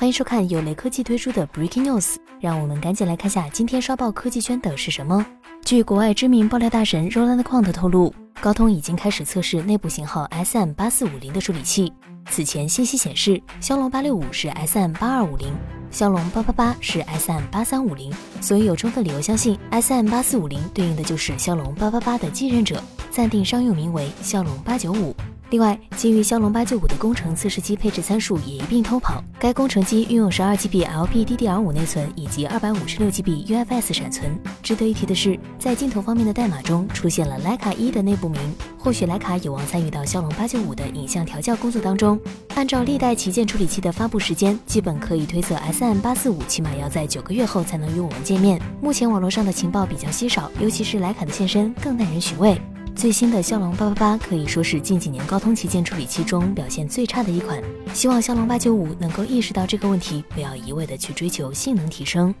欢迎收看由雷科技推出的 Breaking News，让我们赶紧来看下今天刷爆科技圈的是什么。据国外知名爆料大神 Roland Quant 透露，高通已经开始测试内部型号 SM 八四五零的处理器。此前信息显示，骁龙八六五是 SM 八二五零，骁龙八八八是 SM 八三五零，所以有充分理由相信 SM 八四五零对应的就是骁龙八八八的继任者，暂定商用名为骁龙八九五。另外，基于骁龙八九五的工程测试机配置参数也一并偷跑。该工程机运用十二 GB LPDDR5 内存以及二百五十六 GB UFS 闪存。值得一提的是，在镜头方面的代码中出现了徕卡一的内部名，或许徕卡有望参与到骁龙八九五的影像调教工作当中。按照历代旗舰处理器的发布时间，基本可以推测 SM 八四五起码要在九个月后才能与我们见面。目前网络上的情报比较稀少，尤其是徕卡的现身更耐人寻味。最新的骁龙八八八可以说是近几年高通旗舰处理器中表现最差的一款，希望骁龙八九五能够意识到这个问题，不要一味的去追求性能提升。